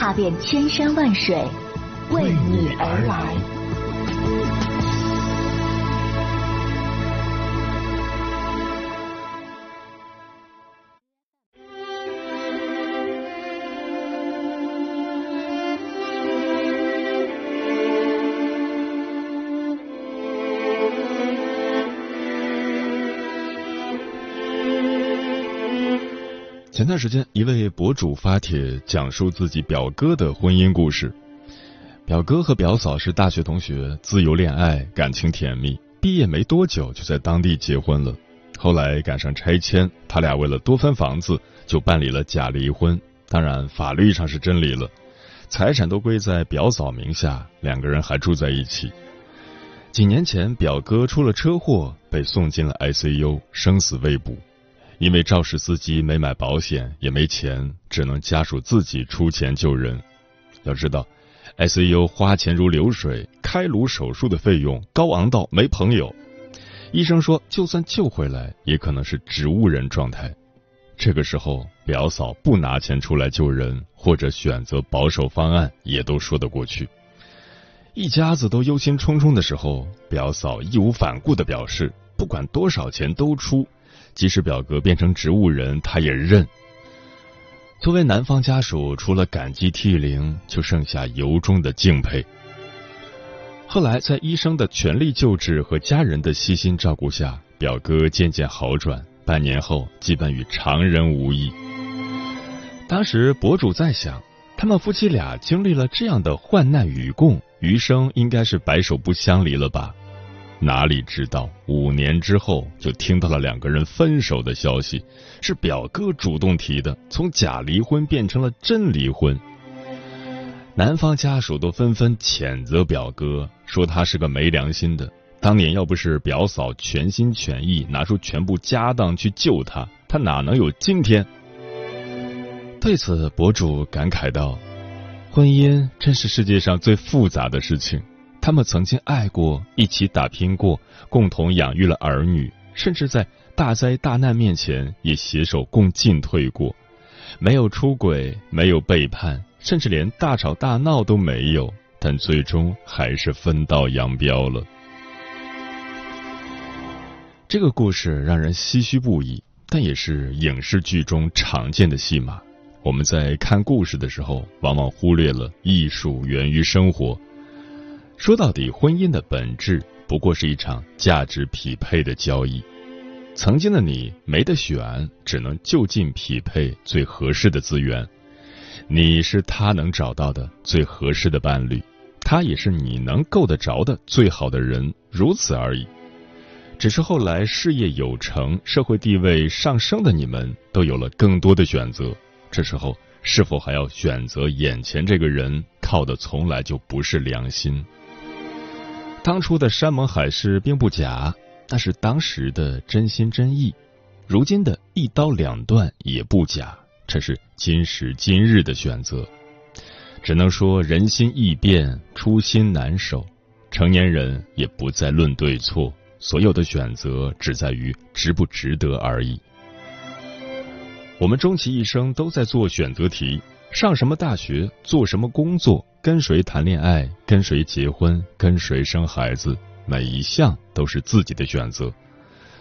踏遍千山万水，为你而来。前段时间，一位博主发帖讲述自己表哥的婚姻故事。表哥和表嫂是大学同学，自由恋爱，感情甜蜜。毕业没多久就在当地结婚了。后来赶上拆迁，他俩为了多分房子，就办理了假离婚。当然，法律上是真离了，财产都归在表嫂名下，两个人还住在一起。几年前，表哥出了车祸，被送进了 ICU，生死未卜。因为肇事司机没买保险，也没钱，只能家属自己出钱救人。要知道，ICU 花钱如流水，开颅手术的费用高昂到没朋友。医生说，就算救回来，也可能是植物人状态。这个时候，表嫂不拿钱出来救人，或者选择保守方案，也都说得过去。一家子都忧心忡忡的时候，表嫂义无反顾的表示，不管多少钱都出。即使表哥变成植物人，他也认。作为男方家属，除了感激涕零，就剩下由衷的敬佩。后来，在医生的全力救治和家人的悉心照顾下，表哥渐渐好转。半年后，基本与常人无异。当时，博主在想，他们夫妻俩经历了这样的患难与共，余生应该是白首不相离了吧。哪里知道，五年之后就听到了两个人分手的消息，是表哥主动提的，从假离婚变成了真离婚。男方家属都纷纷谴责表哥，说他是个没良心的。当年要不是表嫂全心全意拿出全部家当去救他，他哪能有今天？对此，博主感慨道：“婚姻真是世界上最复杂的事情。”他们曾经爱过，一起打拼过，共同养育了儿女，甚至在大灾大难面前也携手共进退过。没有出轨，没有背叛，甚至连大吵大闹都没有，但最终还是分道扬镳了。这个故事让人唏嘘不已，但也是影视剧中常见的戏码。我们在看故事的时候，往往忽略了艺术源于生活。说到底，婚姻的本质不过是一场价值匹配的交易。曾经的你没得选，只能就近匹配最合适的资源。你是他能找到的最合适的伴侣，他也是你能够得着的最好的人，如此而已。只是后来事业有成、社会地位上升的你们，都有了更多的选择。这时候，是否还要选择眼前这个人，靠的从来就不是良心。当初的山盟海誓并不假，那是当时的真心真意；如今的一刀两断也不假，这是今时今日的选择。只能说人心易变，初心难守。成年人也不再论对错，所有的选择只在于值不值得而已。我们终其一生都在做选择题。上什么大学，做什么工作，跟谁谈恋爱，跟谁结婚，跟谁生孩子，每一项都是自己的选择。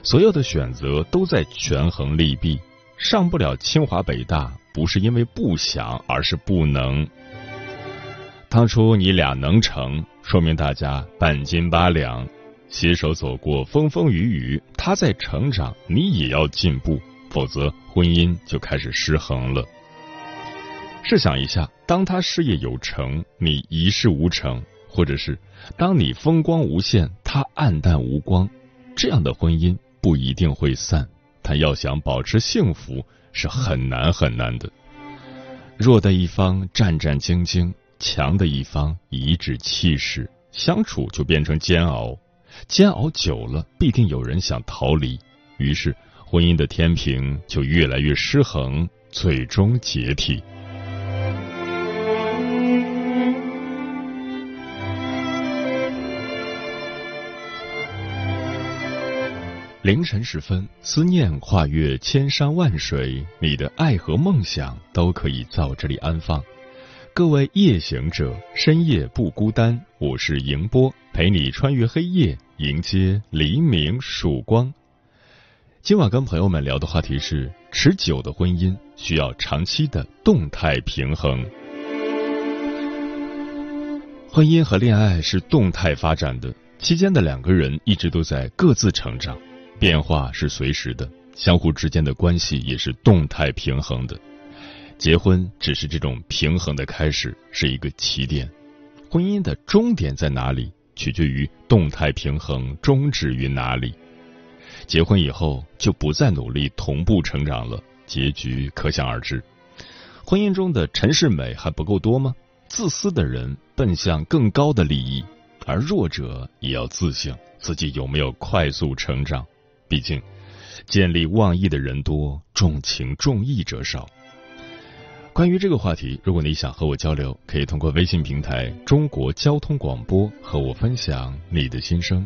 所有的选择都在权衡利弊。上不了清华北大，不是因为不想，而是不能。当初你俩能成，说明大家半斤八两，携手走过风风雨雨。他在成长，你也要进步，否则婚姻就开始失衡了。试想一下，当他事业有成，你一事无成；或者是当你风光无限，他黯淡无光，这样的婚姻不一定会散，但要想保持幸福是很难很难的。弱的一方战战兢兢，强的一方颐指气使，相处就变成煎熬。煎熬久了，必定有人想逃离，于是婚姻的天平就越来越失衡，最终解体。凌晨时分，思念跨越千山万水，你的爱和梦想都可以在我这里安放。各位夜行者，深夜不孤单，我是迎波，陪你穿越黑夜，迎接黎明曙光。今晚跟朋友们聊的话题是：持久的婚姻需要长期的动态平衡。婚姻和恋爱是动态发展的，期间的两个人一直都在各自成长。变化是随时的，相互之间的关系也是动态平衡的。结婚只是这种平衡的开始，是一个起点。婚姻的终点在哪里，取决于动态平衡终止于哪里。结婚以后就不再努力同步成长了，结局可想而知。婚姻中的陈世美还不够多吗？自私的人奔向更高的利益，而弱者也要自省自己有没有快速成长。毕竟，见利忘义的人多，重情重义者少。关于这个话题，如果你想和我交流，可以通过微信平台“中国交通广播”和我分享你的心声。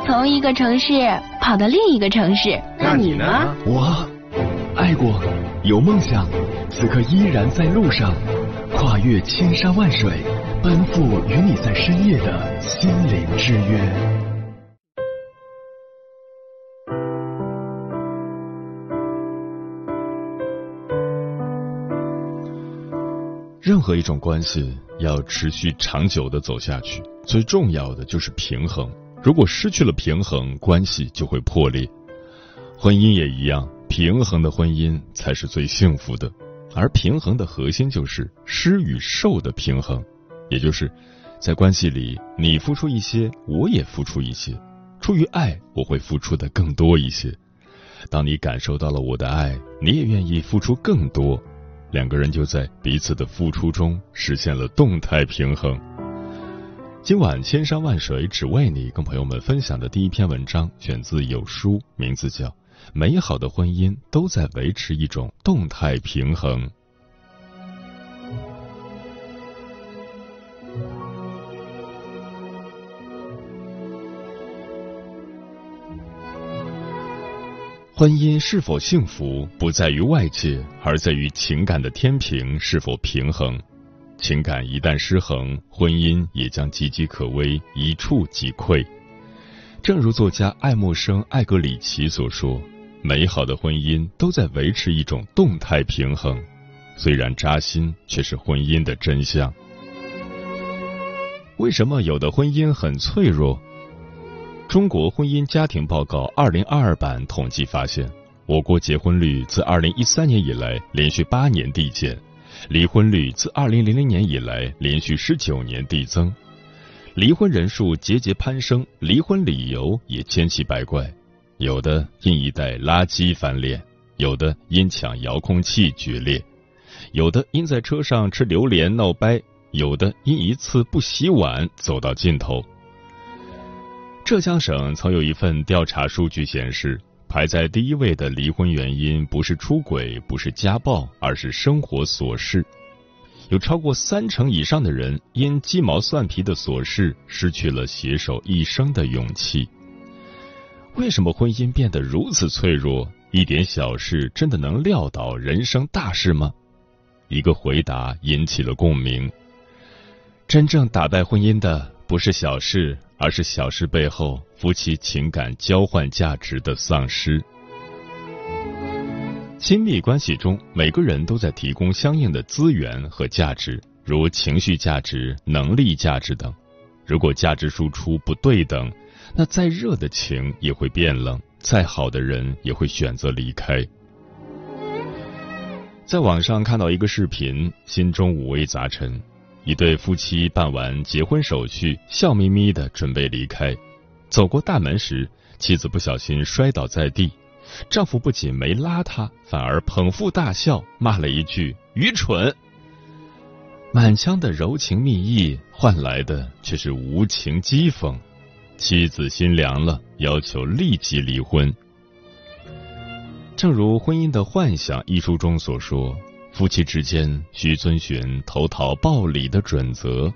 从一个城市跑到另一个城市。那你呢？我。爱过，有梦想，此刻依然在路上，跨越千山万水，奔赴与你在深夜的心灵之约。任何一种关系要持续长久的走下去，最重要的就是平衡。如果失去了平衡，关系就会破裂。婚姻也一样。平衡的婚姻才是最幸福的，而平衡的核心就是施与受的平衡，也就是在关系里，你付出一些，我也付出一些，出于爱，我会付出的更多一些。当你感受到了我的爱，你也愿意付出更多，两个人就在彼此的付出中实现了动态平衡。今晚千山万水只为你，跟朋友们分享的第一篇文章选自有书，名字叫。美好的婚姻都在维持一种动态平衡。婚姻是否幸福，不在于外界，而在于情感的天平是否平衡。情感一旦失衡，婚姻也将岌岌可危，一触即溃。正如作家爱默生·艾格里奇所说。美好的婚姻都在维持一种动态平衡，虽然扎心，却是婚姻的真相。为什么有的婚姻很脆弱？中国婚姻家庭报告二零二二版统计发现，我国结婚率自二零一三年以来连续八年递减，离婚率自二零零零年以来连续十九年递增，离婚人数节节攀升，离婚理由也千奇百怪。有的因一袋垃圾翻脸，有的因抢遥控器决裂，有的因在车上吃榴莲闹掰，有的因一次不洗碗走到尽头。浙江省曾有一份调查数据显示，排在第一位的离婚原因不是出轨，不是家暴，而是生活琐事。有超过三成以上的人因鸡毛蒜皮的琐事失去了携手一生的勇气。为什么婚姻变得如此脆弱？一点小事真的能撂倒人生大事吗？一个回答引起了共鸣。真正打败婚姻的不是小事，而是小事背后夫妻情感交换价值的丧失。亲密关系中，每个人都在提供相应的资源和价值，如情绪价值、能力价值等。如果价值输出不对等，那再热的情也会变冷，再好的人也会选择离开。在网上看到一个视频，心中五味杂陈。一对夫妻办完结婚手续，笑眯眯的准备离开，走过大门时，妻子不小心摔倒在地。丈夫不仅没拉她，反而捧腹大笑，骂了一句“愚蠢”。满腔的柔情蜜意换来的却是无情讥讽，妻子心凉了，要求立即离婚。正如《婚姻的幻想》一书中所说，夫妻之间需遵循投桃报李的准则。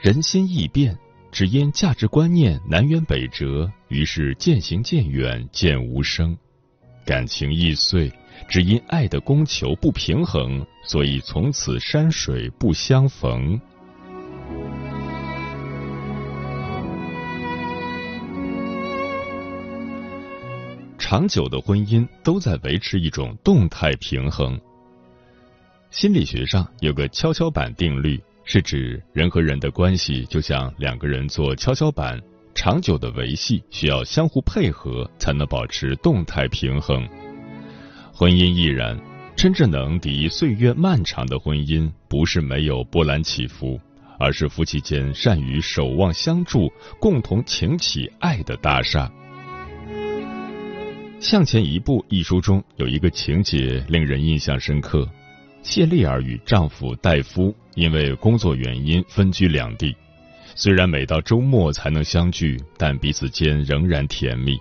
人心易变。只因价值观念南辕北辙，于是渐行渐远，渐无声；感情易碎，只因爱的供求不平衡，所以从此山水不相逢。长久的婚姻都在维持一种动态平衡。心理学上有个跷跷板定律。是指人和人的关系就像两个人做跷跷板，长久的维系需要相互配合，才能保持动态平衡。婚姻亦然，真正能抵岁月漫长的婚姻，不是没有波澜起伏，而是夫妻间善于守望相助，共同擎起爱的大厦。向前一步一书中有一个情节令人印象深刻。谢丽尔与丈夫戴夫因为工作原因分居两地，虽然每到周末才能相聚，但彼此间仍然甜蜜。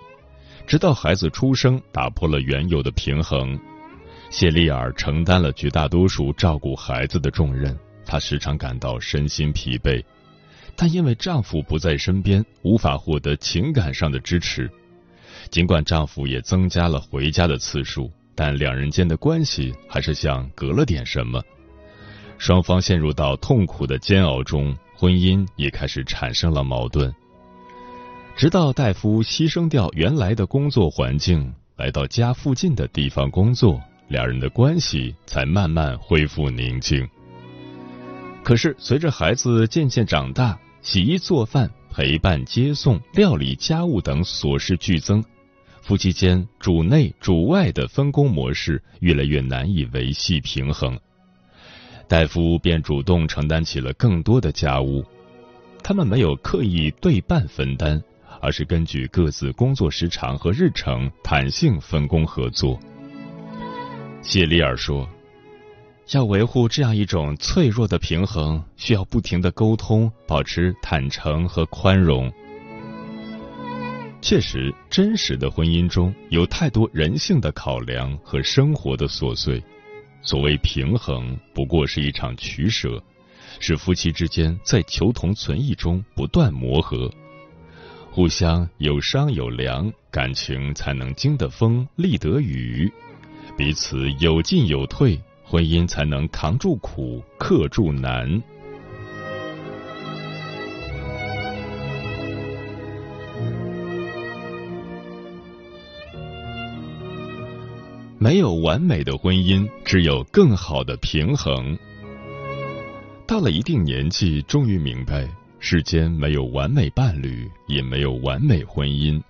直到孩子出生，打破了原有的平衡。谢丽尔承担了绝大多数照顾孩子的重任，她时常感到身心疲惫。但因为丈夫不在身边，无法获得情感上的支持。尽管丈夫也增加了回家的次数。但两人间的关系还是像隔了点什么，双方陷入到痛苦的煎熬中，婚姻也开始产生了矛盾。直到戴夫牺牲掉原来的工作环境，来到家附近的地方工作，两人的关系才慢慢恢复宁静。可是随着孩子渐渐长大，洗衣做饭、陪伴接送、料理家务等琐事剧增。夫妻间主内主外的分工模式越来越难以维系平衡，戴夫便主动承担起了更多的家务。他们没有刻意对半分担，而是根据各自工作时长和日程弹性分工合作。谢丽尔说：“要维护这样一种脆弱的平衡，需要不停的沟通，保持坦诚和宽容。”确实，真实的婚姻中有太多人性的考量和生活的琐碎。所谓平衡，不过是一场取舍，是夫妻之间在求同存异中不断磨合，互相有商有量，感情才能经得风，立得雨；彼此有进有退，婚姻才能扛住苦，克住难。没有完美的婚姻，只有更好的平衡。到了一定年纪，终于明白，世间没有完美伴侣，也没有完美婚姻。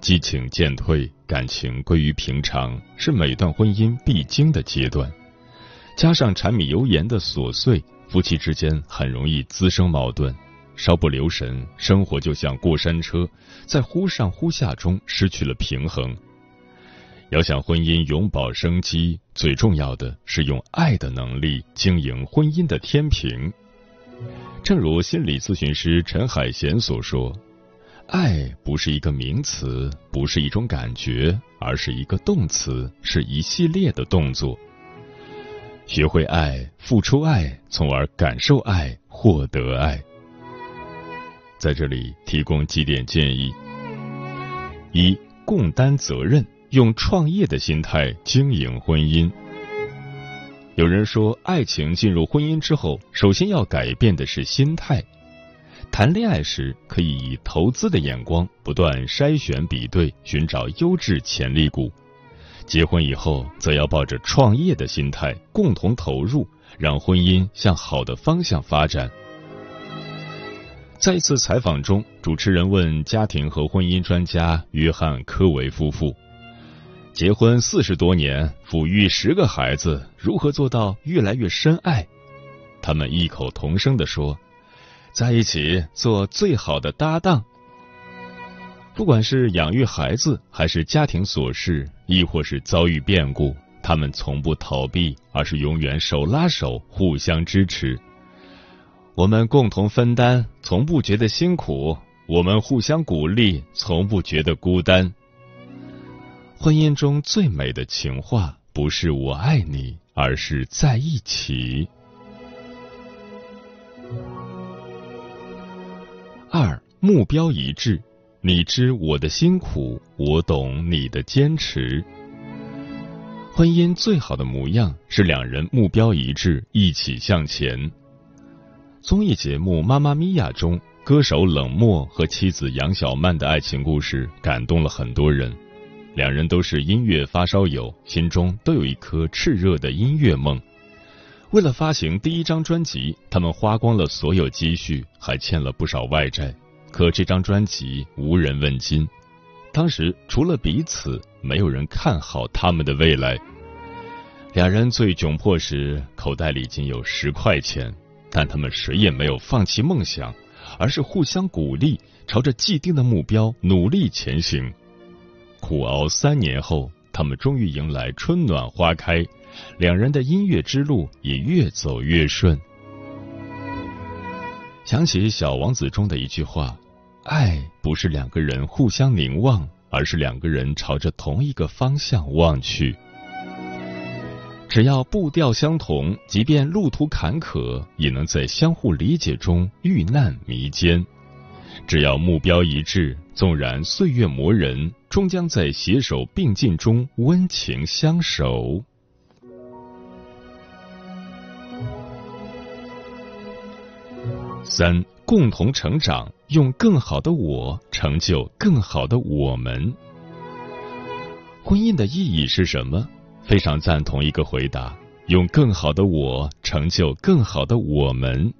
激情渐退，感情归于平常，是每段婚姻必经的阶段。加上柴米油盐的琐碎，夫妻之间很容易滋生矛盾，稍不留神，生活就像过山车，在忽上忽下中失去了平衡。要想婚姻永葆生机，最重要的是用爱的能力经营婚姻的天平。正如心理咨询师陈海贤所说：“爱不是一个名词，不是一种感觉，而是一个动词，是一系列的动作。学会爱，付出爱，从而感受爱，获得爱。”在这里提供几点建议：一、共担责任。用创业的心态经营婚姻。有人说，爱情进入婚姻之后，首先要改变的是心态。谈恋爱时可以以投资的眼光不断筛选比对，寻找优质潜力股；结婚以后，则要抱着创业的心态，共同投入，让婚姻向好的方向发展。在一次采访中，主持人问家庭和婚姻专家约翰·科维夫妇：“结婚四十多年，抚育十个孩子，如何做到越来越深爱？”他们异口同声地说：“在一起做最好的搭档。不管是养育孩子，还是家庭琐事，亦或是遭遇变故，他们从不逃避，而是永远手拉手，互相支持。”我们共同分担，从不觉得辛苦；我们互相鼓励，从不觉得孤单。婚姻中最美的情话，不是“我爱你”，而是在一起。二目标一致，你知我的辛苦，我懂你的坚持。婚姻最好的模样，是两人目标一致，一起向前。综艺节目《妈妈咪呀》中，歌手冷漠和妻子杨小曼的爱情故事感动了很多人。两人都是音乐发烧友，心中都有一颗炽热的音乐梦。为了发行第一张专辑，他们花光了所有积蓄，还欠了不少外债。可这张专辑无人问津，当时除了彼此，没有人看好他们的未来。两人最窘迫时，口袋里仅有十块钱。但他们谁也没有放弃梦想，而是互相鼓励，朝着既定的目标努力前行。苦熬三年后，他们终于迎来春暖花开，两人的音乐之路也越走越顺。想起《小王子》中的一句话：“爱不是两个人互相凝望，而是两个人朝着同一个方向望去。”只要步调相同，即便路途坎坷，也能在相互理解中遇难弥坚；只要目标一致，纵然岁月磨人，终将在携手并进中温情相守。三，共同成长，用更好的我成就更好的我们。婚姻的意义是什么？非常赞同一个回答：用更好的我成就更好的我们。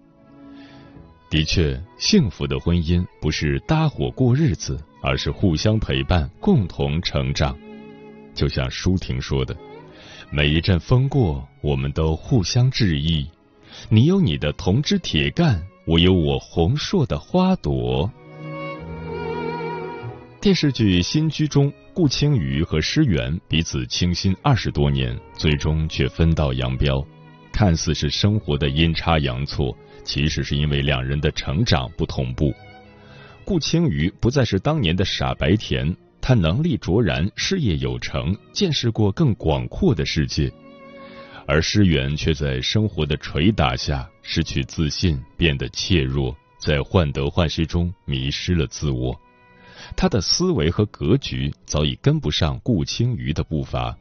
的确，幸福的婚姻不是搭伙过日子，而是互相陪伴，共同成长。就像舒婷说的：“每一阵风过，我们都互相致意。你有你的铜枝铁干，我有我红硕的花朵。”电视剧《新居》中。顾青瑜和施源彼此倾心二十多年，最终却分道扬镳。看似是生活的阴差阳错，其实是因为两人的成长不同步。顾青瑜不再是当年的傻白甜，他能力卓然，事业有成，见识过更广阔的世界；而施源却在生活的捶打下失去自信，变得怯弱，在患得患失中迷失了自我。他的思维和格局早已跟不上顾青瑜的步伐。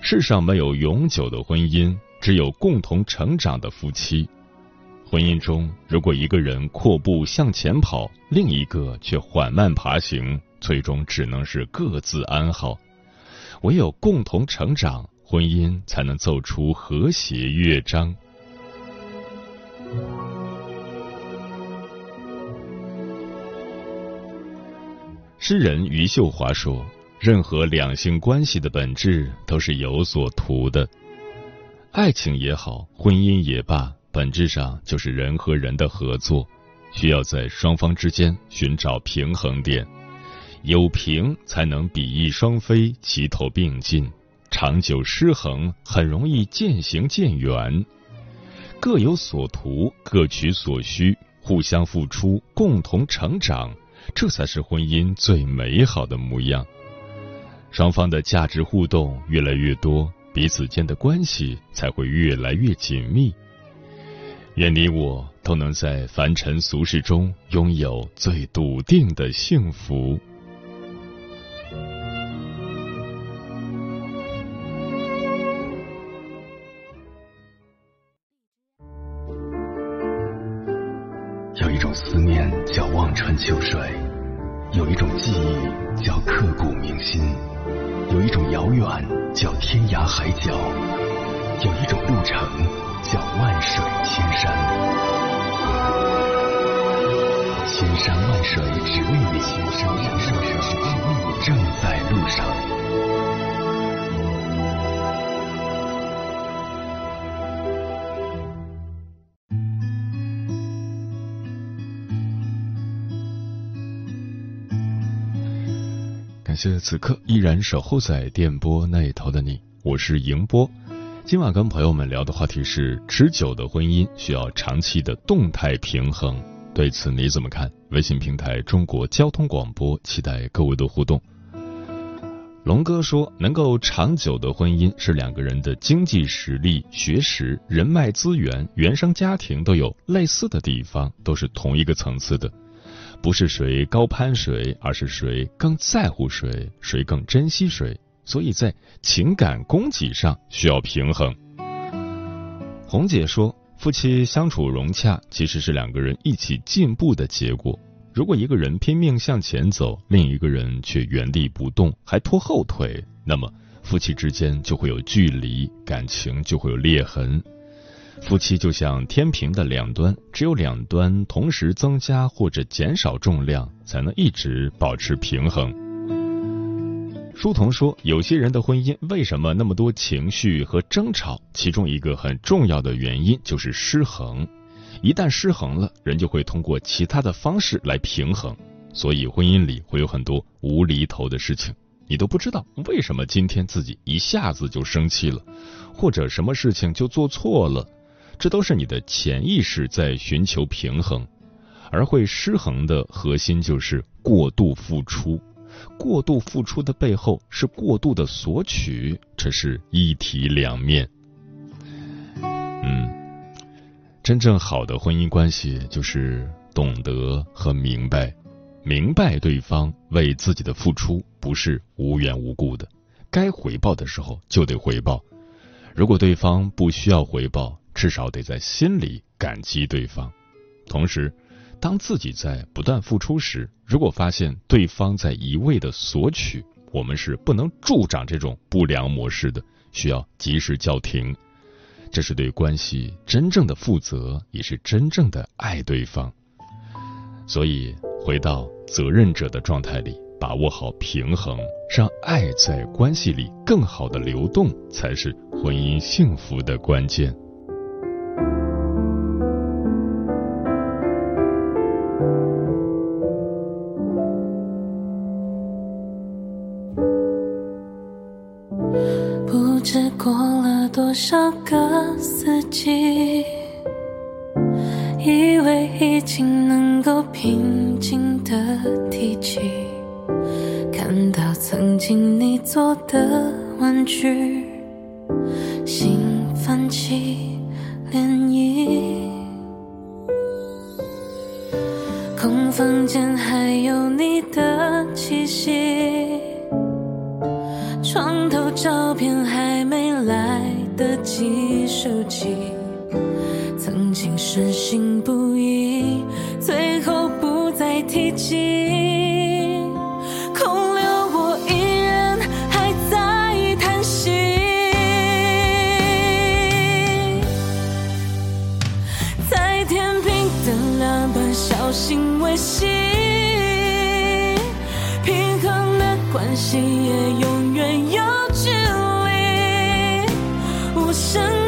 世上没有永久的婚姻，只有共同成长的夫妻。婚姻中，如果一个人阔步向前跑，另一个却缓慢爬行，最终只能是各自安好。唯有共同成长，婚姻才能奏出和谐乐章。诗人余秀华说：“任何两性关系的本质都是有所图的，爱情也好，婚姻也罢，本质上就是人和人的合作，需要在双方之间寻找平衡点，有平才能比翼双飞，齐头并进。长久失衡，很容易渐行渐远。各有所图，各取所需，互相付出，共同成长。”这才是婚姻最美好的模样。双方的价值互动越来越多，彼此间的关系才会越来越紧密。愿你我都能在凡尘俗世中拥有最笃定的幸福。有一种思念叫望穿秋水，有一种记忆叫刻骨铭心，有一种遥远叫天涯海角，有一种路程叫万水千山。千山万水只为你，千山万水只为你，正在路上。感谢此刻依然守候在电波那一头的你，我是迎波。今晚跟朋友们聊的话题是：持久的婚姻需要长期的动态平衡。对此你怎么看？微信平台中国交通广播，期待各位的互动。龙哥说，能够长久的婚姻是两个人的经济实力、学识、人脉资源、原生家庭都有类似的地方，都是同一个层次的。不是谁高攀谁，而是谁更在乎谁，谁更珍惜谁。所以在情感供给上需要平衡。红姐说，夫妻相处融洽其实是两个人一起进步的结果。如果一个人拼命向前走，另一个人却原地不动，还拖后腿，那么夫妻之间就会有距离，感情就会有裂痕。夫妻就像天平的两端，只有两端同时增加或者减少重量，才能一直保持平衡。书童说，有些人的婚姻为什么那么多情绪和争吵？其中一个很重要的原因就是失衡。一旦失衡了，人就会通过其他的方式来平衡，所以婚姻里会有很多无厘头的事情，你都不知道为什么今天自己一下子就生气了，或者什么事情就做错了。这都是你的潜意识在寻求平衡，而会失衡的核心就是过度付出。过度付出的背后是过度的索取，这是一体两面。嗯，真正好的婚姻关系就是懂得和明白，明白对方为自己的付出不是无缘无故的，该回报的时候就得回报。如果对方不需要回报，至少得在心里感激对方，同时，当自己在不断付出时，如果发现对方在一味的索取，我们是不能助长这种不良模式的，需要及时叫停。这是对关系真正的负责，也是真正的爱对方。所以，回到责任者的状态里，把握好平衡，让爱在关系里更好的流动，才是婚姻幸福的关键。多少个四季，以为已经能够平静的提起，看到曾经你做的玩具，关系也永远有距离，无声。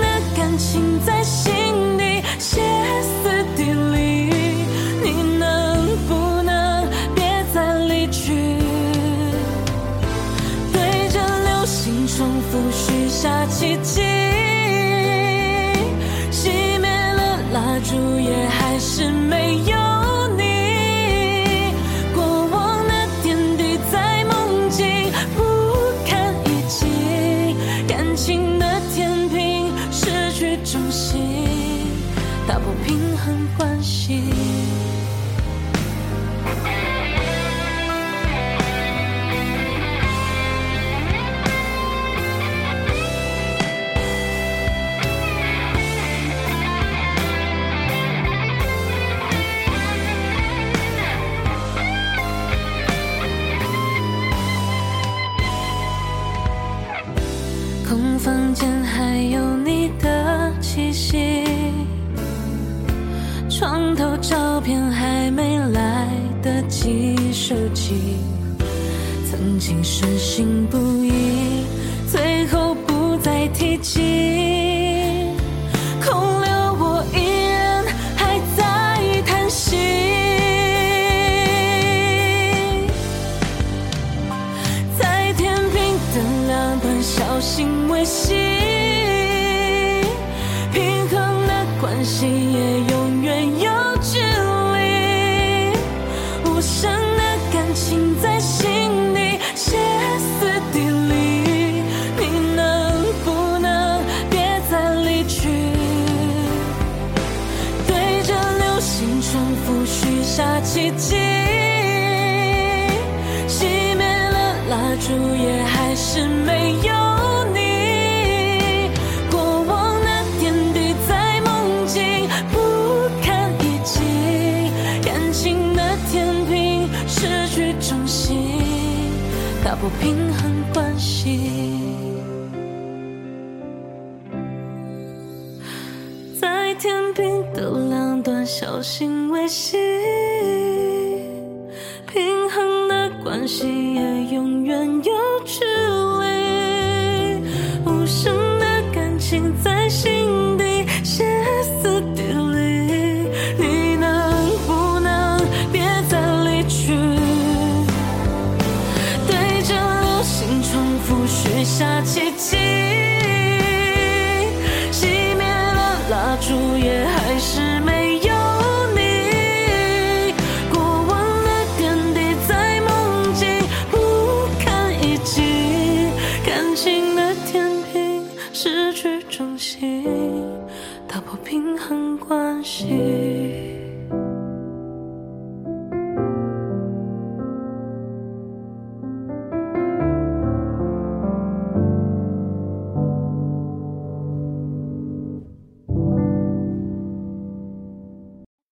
深的感情在心里歇斯底里你能不能别再离去对着流星重复许下奇迹？熄灭了蜡烛也还是没有。不平衡关系，在天平的两端小心维系，平衡的关系也永远有距离，无声的感情在。